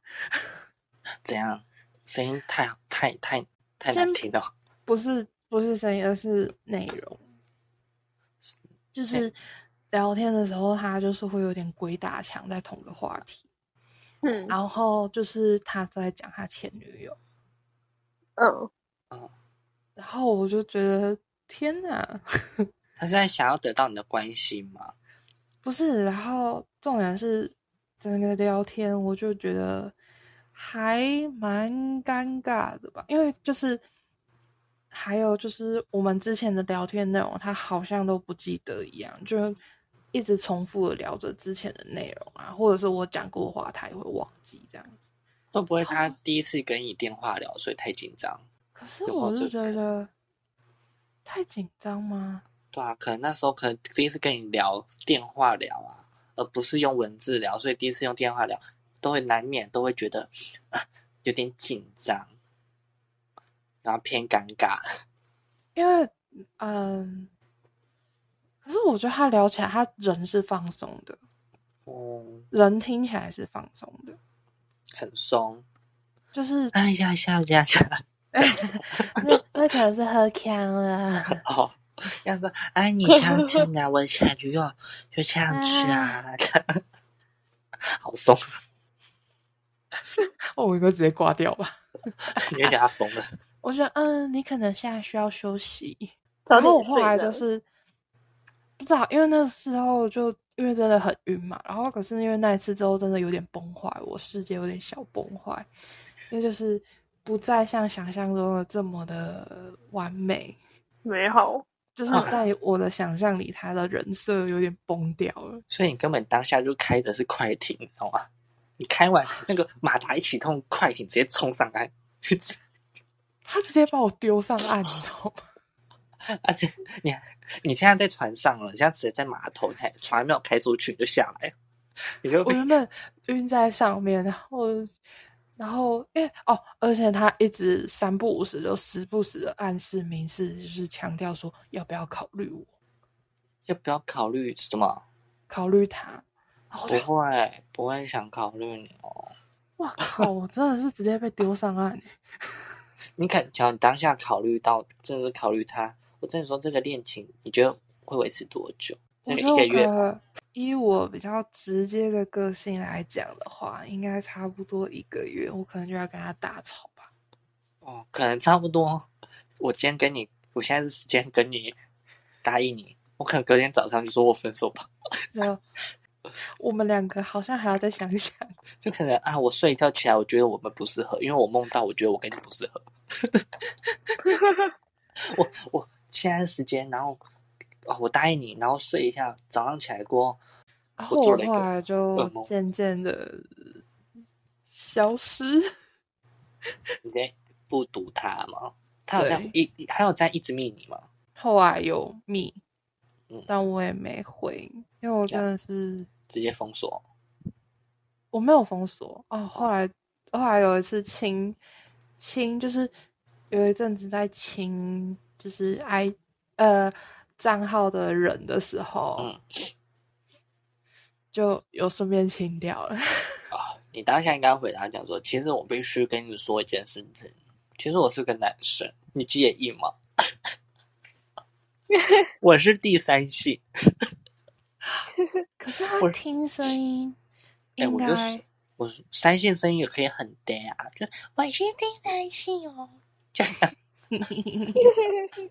怎样？声音太太太太难听了。不是不是声音，而是内容。就是聊天的时候，他就是会有点鬼打墙在同个话题，嗯然后就是他都在讲他前女友，嗯，然后我就觉得天哪！[laughs] 他是在想要得到你的关心吗？不是，然后重点是整个聊天，我就觉得还蛮尴尬的吧，因为就是还有就是我们之前的聊天内容，他好像都不记得一样，就一直重复的聊着之前的内容啊，或者是我讲过的话，他也会忘记这样子。会不会他第一次跟你电话聊，所以太紧张？可是我就这觉得太紧张吗？对啊，可能那时候可能第一次跟你聊电话聊啊，而不是用文字聊，所以第一次用电话聊，都会难免都会觉得啊有点紧张，然后偏尴尬。因为嗯，可可是我觉得他聊起来，他人是放松的，哦，人听起来是放松的，很松。就是哎呀，下下下，那那可能是喝强了。哦，要说哎，你 [laughs] 想吃啊，我想就要，就这样吃啊，[laughs] 好松，哦，[laughs] 我应该直接挂掉吧。你会给他疯了。我觉得，嗯，你可能现在需要休息。然后我后来就是不知道，因为那时候就因为真的很晕嘛，然后可是因为那一次之后真的有点崩坏，我世界有点小崩坏，因为就是不再像想象中的这么的完美，美好，就是啊在 [laughs] 我的想象里，他的人设有点崩掉了。所以你根本当下就开的是快艇，你知道吗？你开完那个马达一启动，快艇直接冲上岸，他直接把我丢上岸，你知道吗？[laughs] 而且你你现在在船上了，你现在直接在码头，还船还没有开出去你就下来，你就我原本晕在上面，然后然后因为哦，而且他一直三不五时就时不时的暗示明示，就是强调说要不要考虑我，要不要考虑什么？考虑他。不就会，不会想考虑你哦。哇靠！我真的是直接被丢上岸欸。[laughs] 你肯，只要你当下考虑到，真的是考虑他，我真的说，这个恋情你觉得会维持多久？一个月以我比较直接的个性来讲的话，应该差不多一个月，我可能就要跟他大吵吧。哦，可能差不多。我今天跟你，我现在是时间跟你答应你，我可能隔天早上就说我分手吧，就我们两个好像还要再想想。[laughs] 就可能啊，我睡一觉起来，我觉得我们不适合，因为我梦到我觉得我跟你不适合。[laughs] 我我现在的时间，然后哦，我答应你，然后睡一下，早上起来过后，然后我后来就渐渐的消失。你在不读他吗？他有在一还有在一直密你吗？后来有密嗯，但我也没回，因为我真的是直接封锁。我没有封锁哦。后来后来有一次清清，就是有一阵子在清，就是 i 呃账号的人的时候，嗯就有顺便清掉了。[laughs] 啊、你当下应该回答讲说，其实我必须跟你说一件事情，其实我是个男生，你介意吗？[laughs] 我是第三性，[laughs] 可是他我听声音哎、应该、我就是我是三性声音也可以很嗲啊，就我是第三性哦，就这样。[laughs]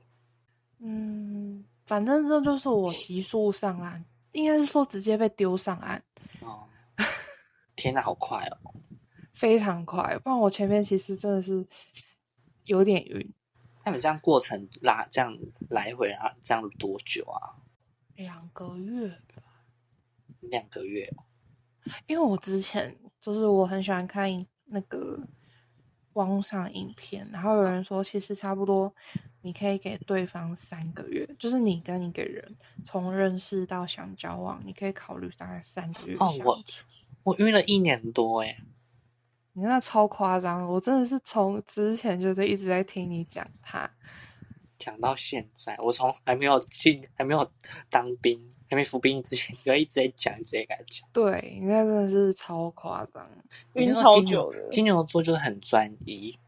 嗯，反正这就是我急速上岸，应该是说直接被丢上岸，哦，天哪，好快哦！非常快。不然我前面其实真的是有点晕，那你这样过程拉这样来回啊，这样多久啊？两个月。两个月哦。因为我之前就是我很喜欢看那个网络上影片，然后有人说其实差不多你可以给对方三个月，就是你跟一个人从认识到想交往，你可以考虑大概三个月哦我处。我晕了一年多哎，你那超夸张，我真的是从之前就是一直在听你讲他，讲到现在，我从还没有进，还没有当兵，还没服兵役之前，就一直在讲，一直在讲。对你那真的是超夸张。晕你知道超金牛久的，金牛座就是很专一，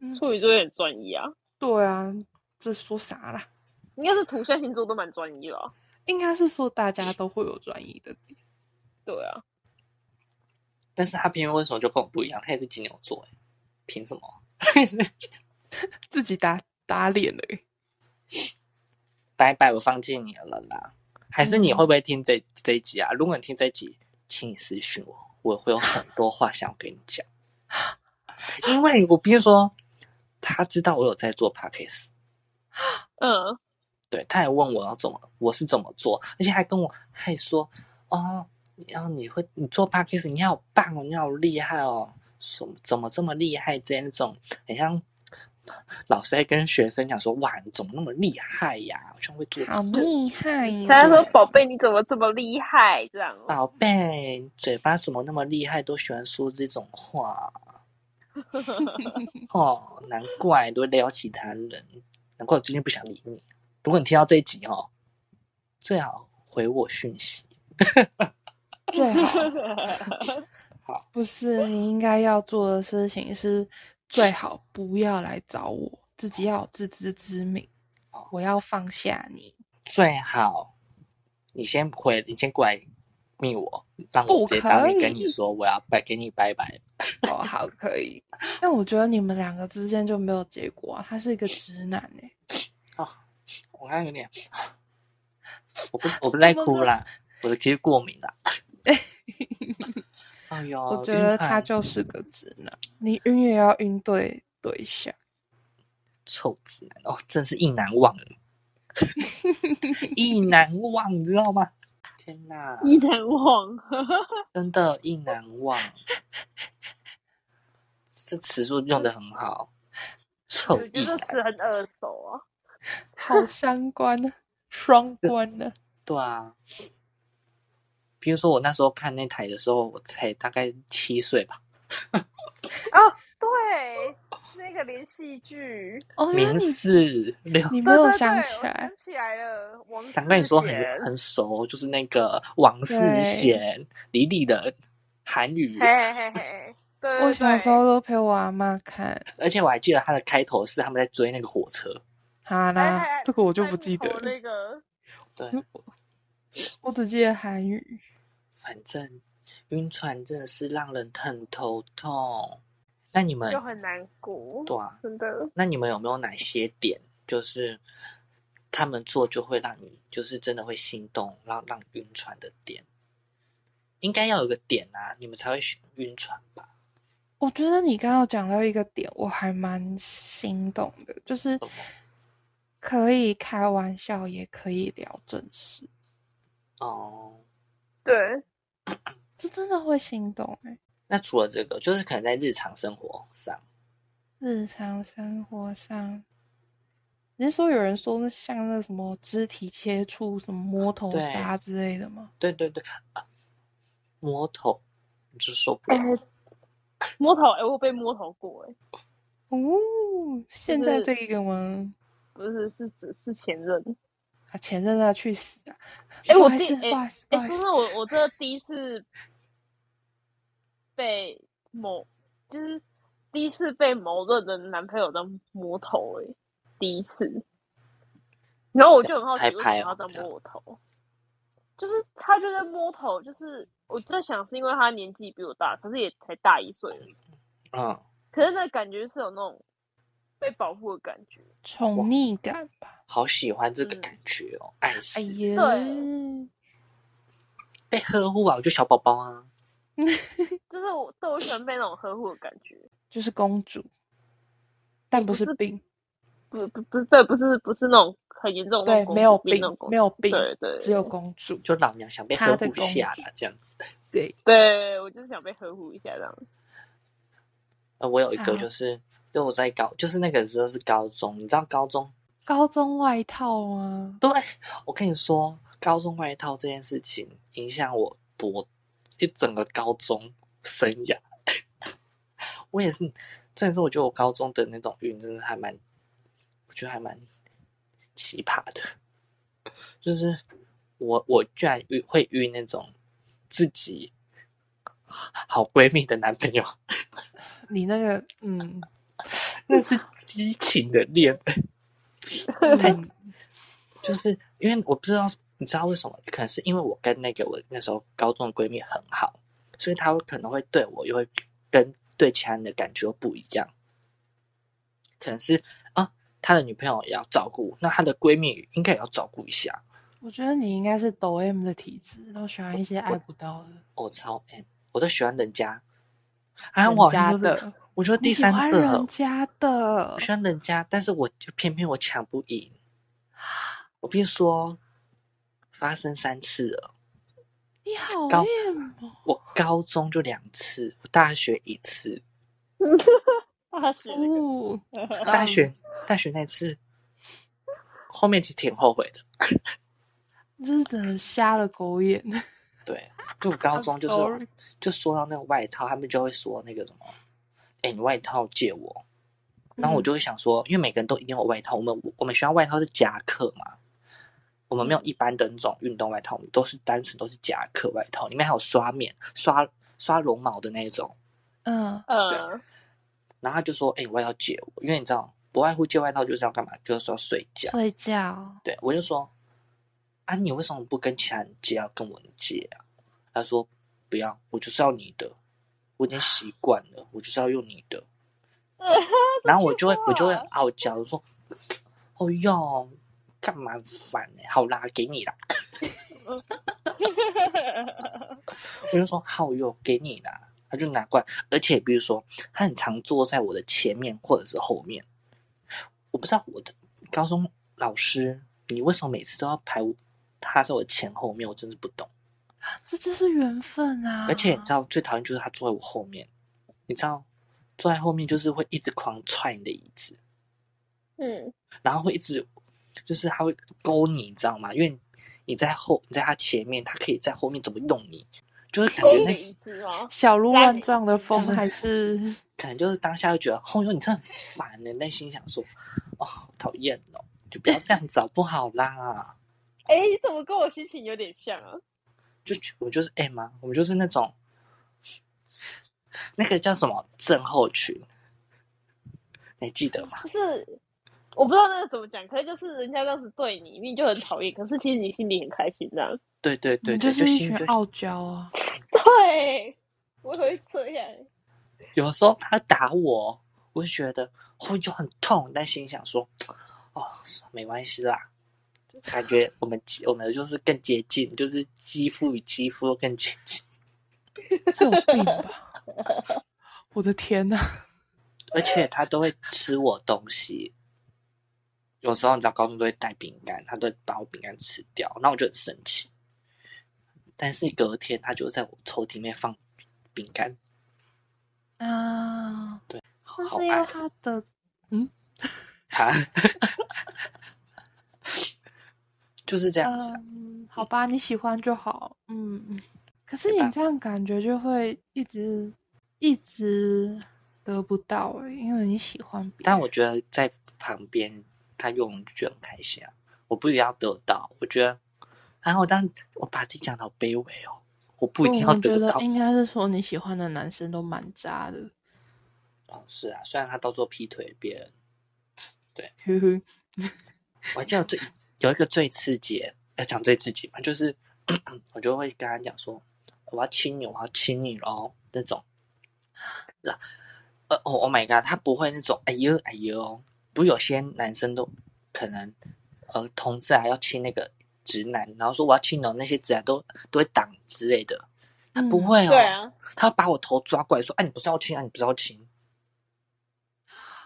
嗯，处女座也很专一啊，对啊，这说啥啦？应该是土象星座都蛮专一了啊。应该是说大家都会有专一的点。对啊，但是他偏偏为什么就跟我不一样？他也是金牛座，哎，凭什么？[laughs] 自己打打脸了欸。拜拜，我放弃你了啦。还是你会不会听这这一集啊？如果你听这一集，请你私讯我，我会有很多话想跟你讲。因为我比如说，他知道我有在做 podcast，嗯，对，他还问我要怎么，我是怎么做，而且还跟我还说，哦，然后你会你做 podcast，你好棒哦，你好厉害哦，什么怎么这么厉害？这样那种很像老师在跟学生讲说，哇，你怎么那么厉害呀？好像会做好这个厉害呀！他说：“宝贝，你怎么这么厉害？”这样哦，宝贝，嘴巴怎么那么厉害，都喜欢说这种话。[laughs] 哦，难怪都会撩其他人，难怪我最近不想理你。如果你听到这一集哦，最好回我讯息。最好 [laughs] 好，不是你应该要做的事情是最好不要来找我，自己要有自知之明哦。我要放下你，最好你先回，你先过来密我，让我直接当面跟你说，我要拜给你拜拜。[laughs] 哦，好，可以。但我觉得你们两个之间就没有结果啊，他是一个直男哎、哦，我刚刚有点，[laughs] 我不我不在哭啦，我的其实过敏啦。[laughs] 哎呦，我觉得他就是个直男，你晕也要晕对对象。臭直男哦，真是意难忘了，意难忘，你知道吗？天哪，意难忘。真的意难忘，这词数用的很好，臭我觉意难，得词很耳熟啊。好相关呢，双 [laughs] 关呢。对啊。比如说我那时候看那台的时候，我才大概七岁吧，啊，对，那个连续剧。哦，原来明你四六。你没有想起来想，起来了，王想跟你说很很熟，就是那个王世对贤、李李的韩语，嘿嘿嘿，对对我小时候都陪我阿妈看。而且我还记得他的开头是他们在追那个火车。好哎啦哎，这个我就不泰记得那个，对，[laughs] 我只记得韩语。反正晕船真的是让人很头痛。那你们就很难过，对啊，真的。那你们有没有哪些点，就是他们做就会让你就是真的会心动，让让晕船的点？应该要有个点啊，你们才会晕船吧？我觉得你刚刚有讲到一个点，我还蛮心动的，就是可以开玩笑，也可以聊正事，哦，对，[clears throat] 这真的会心动哎、那除了这个，就是可能在日常生活上，日常生活上，你是说有人说那像那什么肢体接触、什么摸头对杀之类的吗？对对对，啊、摸头你就受不了。摸头，哎、我被摸头过、哎，哦，现在这一个吗？不是，是指是前任。啊，前任啊，去死啊！哎、我第哎不好意思，哎，不好意思说真的，我我这第一次被某就是第一次被某个的男朋友当摸头、哎，第一次。然后我就很好奇，为什么拍拍哦他这样摸我头？就是他就在摸头，就是我在想是因为他年纪比我大，可是也才大一岁而已，嗯，可是那感觉是有那种被保护的感觉。宠溺感吧。好喜欢这个嗯感觉哦，爱死哎！呀，对被呵护啊，我就小宝宝啊。[laughs] 就是我对我喜欢被那种呵护的感觉，就是公主，但不是病，不不不是对，不是不是那种很严重对，没有病没有病，对对，只有公主。就老娘想被呵护一下啦，这样子。对，对我就是想被呵护一下这样。呃，我有一个就是，就我在高，就是那个时候是高中，你知道高中？高中外套吗？对，我跟你说，高中外套这件事情影响我多一整个高中生涯。[laughs] 我也是，真的是，我觉得我高中的那种运真的还蛮，我觉得还蛮奇葩的。就是我我居然遇会遇那种自己好闺蜜的男朋友，你那个，嗯，[laughs] 那是激情的恋爱。太 [laughs] 就是因为我不知道，你知道为什么？可能是因为我跟那个我那时候高中的闺蜜很好，所以她可能会对我又会跟对其他人的感觉不一样。可能是啊，他的女朋友也要照顾，那她的闺蜜应该也要照顾一下。我觉得你应该是抖 M 的体质，都喜欢一些爱不到的。我超 M，我都喜欢人家啊，人我好像就是家的我觉得第三次了人家的我，喜欢人家，但是我就偏偏我抢不赢。我必须说，发生三次了。你好高。我高中就两次，我大学一次。[laughs] 大学那个哦，[laughs] 大学大学那次，后面其实挺后悔的。就是真的瞎了狗眼。对，就我高中就是就说到那个外套，他们就会说那个什么，哎、你外套借我。然后我嗯就会想说，因为每个人都一定有外套，我们我们学校外套是夹克嘛，我们没有一般的那种运动外套，我们都是单纯都是夹克外套，里面还有刷面、刷刷绒毛的那种。嗯，嗯，对然后他就说：“哎、我也要借我，因为你知道，不外乎借外套就是要干嘛？就是要睡觉。睡觉。对我就说：“啊，你为什么不跟其他人借，要跟我借啊？”他说：“不要，我就是要你的，我已经习惯了，我就是要用你的。[laughs] ”然后我就会我就会傲娇，我说：“哦哟，干嘛烦呢、好啦，给你啦。[laughs] ”我就说：“好哟，给你啦。”他就拿过来，而且比如说，他很常坐在我的前面或者是后面。我不知道我的高中老师，你为什么每次都要排我他在我前后面？我真的不懂。这就是缘分啊！而且你知道最讨厌就是他坐在我后面，你知道坐在后面就是会一直狂踹你的椅子，嗯，然后会一直就是他会勾你，你知道吗？因为你在后你在他前面，他可以在后面怎么弄你，就是感觉那？小鹿乱撞的风就是还是 [laughs] 可能就是当下就觉得，哦哟，你真的很烦呢。内心想说，哦，好讨厌哦，就不要这样子好不好啦？[laughs] 哎，你怎么跟我心情有点像啊？就我就是 M 啊，我们就是那种那个叫什么症候群，你还记得吗？就是我不知道那个怎么讲，可是就是人家当时对你，明明就很讨厌，可是其实你心里很开心这样。对对对对，就是一心就群傲娇啊！[laughs] 对，我也会这样。有时候他打我，我就觉得会就很痛，但心想说，哦没关系啦。感觉我们我们就是更接近，就是肌肤与肌肤都更接近，[laughs] 这有病吧？我的天呐！而且他都会吃我东西。有时候你知道高中都会带饼干，他都会把我饼干吃掉，那我就很生气。但是隔天他就在我抽屉里面放饼干，啊，对，那是因为他的 [laughs] 嗯他 [laughs] 就是这样子啊、嗯，好吧，你喜欢就好。嗯，嗯可是你这样感觉就会一直一直得不到哎、因为你喜欢别人。但我觉得在旁边他用就很开心啊。我不一定要得到，我觉得，然后但我把自己讲的好卑微哦，我不一定要我觉得到。得应该是说你喜欢的男生都蛮渣的。哦，是啊，虽然他到做劈腿别人，呵呵，[laughs] 我还记得最有一个最刺激，要讲最刺激嘛，就是 [clears throat] 我就会跟他讲说，我要亲你，我要亲你咯，那种。那呃哦，Oh my god，他不会那种哎呦哎呦哦，不是有些男生都可能呃同志啊要亲那个直男，然后说我要亲你哦，那些直男都都会挡之类的，他不嗯会啊，他要把我头抓过来说，哎、你不是要亲啊，你不是要亲，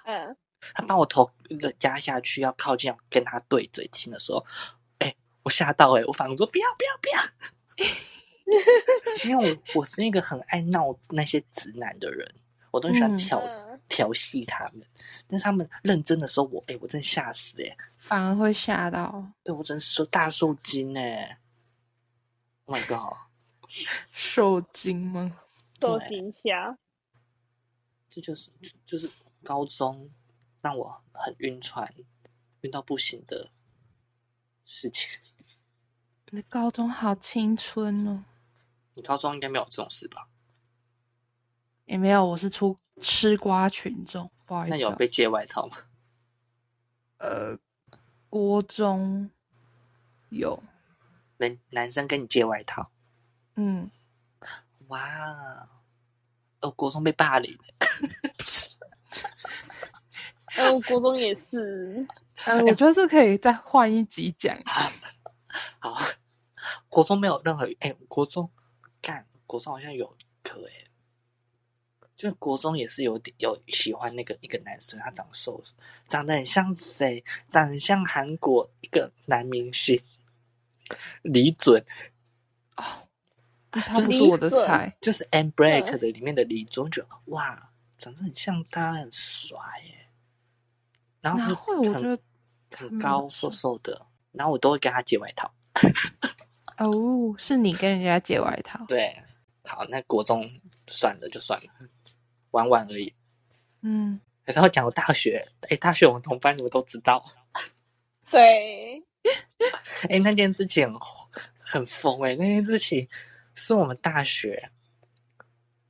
嗯，他把我头压下去，要靠近要跟他对嘴亲的时候，哎、我吓到哎、我反而说不要不要不要，[laughs] 因为我我是那个很爱闹那些直男的人，我都喜欢嗯调、嗯调戏他们，但是他们认真的时候，我哎、我真的吓死哎、反而会吓到对我真是受大受惊哎、Oh my god！[laughs] 受惊吗？受对惊吓。这就是就是高中让我很晕船，晕到不行的事情。[laughs] 你的高中好青春哦。你高中应该没有这种事吧？也没有，我是出吃瓜群众，不好意思、那哦。有被借外套吗？[laughs] 呃，国中有，男男生跟你借外套？嗯，哇！哦，国中被霸凌，[laughs] 嗯，我国中也是，呃，我觉得这可以再换一集讲。[laughs] 好，国中没有任何哎、国中干国中好像有可哎、就国中也是有点有喜欢那个一个男生，他长瘦，长得很像谁？长得很像韩国一个男明星李准啊，他不是我的就是菜，就是《M Break》嗯的里面的李准，我觉得哇，长得很像他，很帅耶。然后很觉得嗯很高瘦瘦的，然后我都会跟他借外套。哦，是你跟人家借外套，对，好，那国中算了就算了，玩玩而已。嗯，然后讲到大学，哎，大学我们同班，你们都知道，[laughs] 对，哎、那件事情很很疯哎、那件事情是我们大学，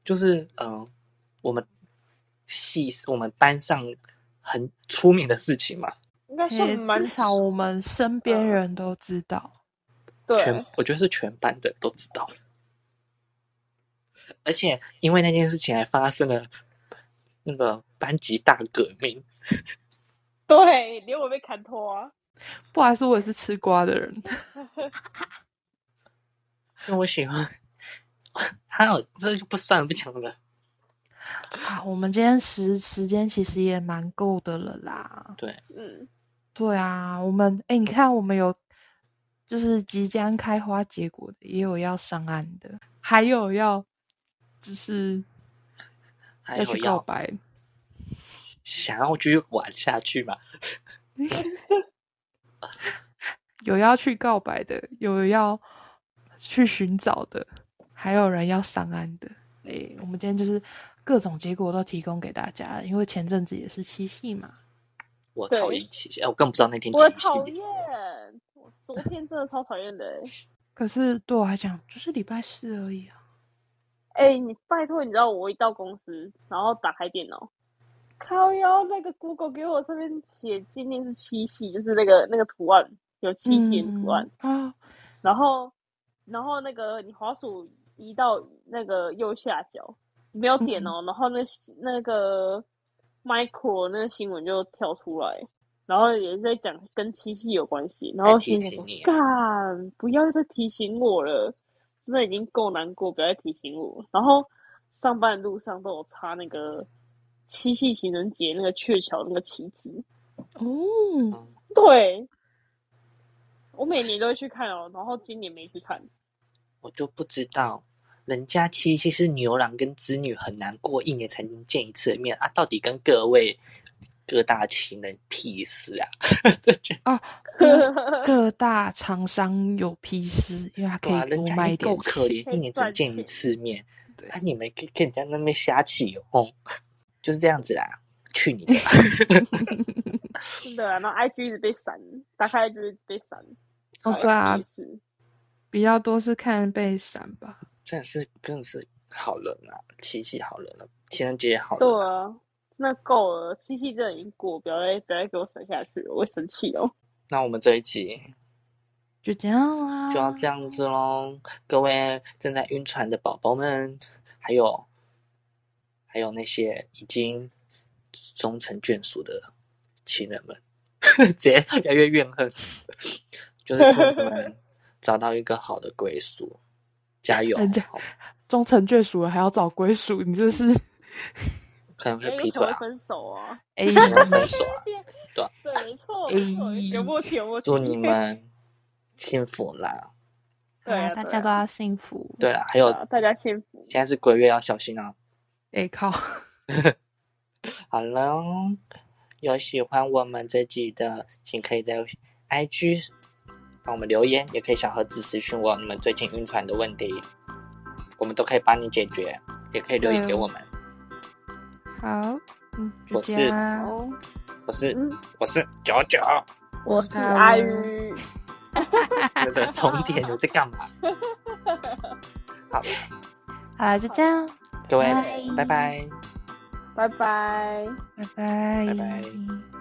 就是嗯、呃我们系我们班上很出名的事情嘛。应该诶算蛮至少我们身边嗯人都知道。全对，我觉得是全班的都知道，而且因为那件事情还发生了那个班级大革命。[laughs] 对，连我被砍头啊！不好意思，我也是吃瓜的人。[laughs] 就我喜欢，[laughs] 还有这就不算了，不讲了。啊，我们今天时时间其实也蛮够的了啦。对，嗯，对啊，我们哎，你看我们有就是即将开花结果的，也有要上岸的，还有要就是要去告白。想要继续玩下去嘛？[laughs] 有要去告白的，有要去寻找的，还有人要上岸的。诶，我们今天就是各种结果都提供给大家，因为前阵子也是七夕嘛。我讨厌七夕，哎，我更不知道那天我七夕。讨厌，我昨天真的超讨厌的欸。[laughs] 可是对我来讲，就是礼拜四而已啊。哎、你拜托，你知道我一到公司，然后打开电脑，靠腰那个 Google 给我上面写今天是七夕，就是那个那个图案有七夕的图案，嗯啊，然后然后那个你滑鼠移到那个右下角，没有点哦，然后那那个 Michael 那个新闻就跳出来，然后也是在讲跟七夕有关系，然后还提醒你干不要再提醒我了，真的已经够难过，不要再提醒我。然后上班路上都有插那个七夕情人节那个鹊桥那个旗子，哦，嗯，对。我每年都会去看哦，然后今年没去看。我就不知道，人家七夕是牛郎跟织女很难过，一年才能见一次面啊，到底跟各位各大情人屁事啊？[laughs] 这就哦，各 [laughs] 各大厂商有屁事，因为他可对啊，以人家多卖点可怜，一年只见一次面，啊，你们跟跟人家那边瞎起哄，就是这样子啦。去你的！[laughs] 真的啊，然后 IG 一直被删，打开 IG 一直被删。哦，对啊，是。比较多是看被删吧。真的是真的是好人啊，七夕好人了，情人节好人对啊。啊，真的够了，七夕真的已经过，不要再不要再给我省下去了，我会生气哦。[laughs] 那我们这一集就这样啦，就要这样子喽，各位正在晕船的宝宝们，还有还有那些已经终成眷属的情人们，[laughs] 直接越来越怨恨，[laughs] 就是祝你们找到一个好的归宿，加油！人家好终成眷属了，还要找归属，你这是 [laughs] 可能会哎，劈腿啊，分手啊。哎，分手啊。对啊对，没错，哎有默契，有默契。祝你们幸福啦！[laughs] 对啊，大家都要幸福。对了，还有啊大家幸福。现在是鬼月，要小心啊。哎靠，[laughs] 好了，有喜欢我们这集的，请可以在 IG 帮我们留言，也可以小盒子私讯我你们最近晕船的问题，我们都可以帮你解决，也可以留言给我们。好，嗯，我是我是嗯，我是九九，我是好阿鱼。有在重点，你在干嘛？好了，[laughs] 好了，就这样，各位，拜拜拜。拜拜。拜拜，拜拜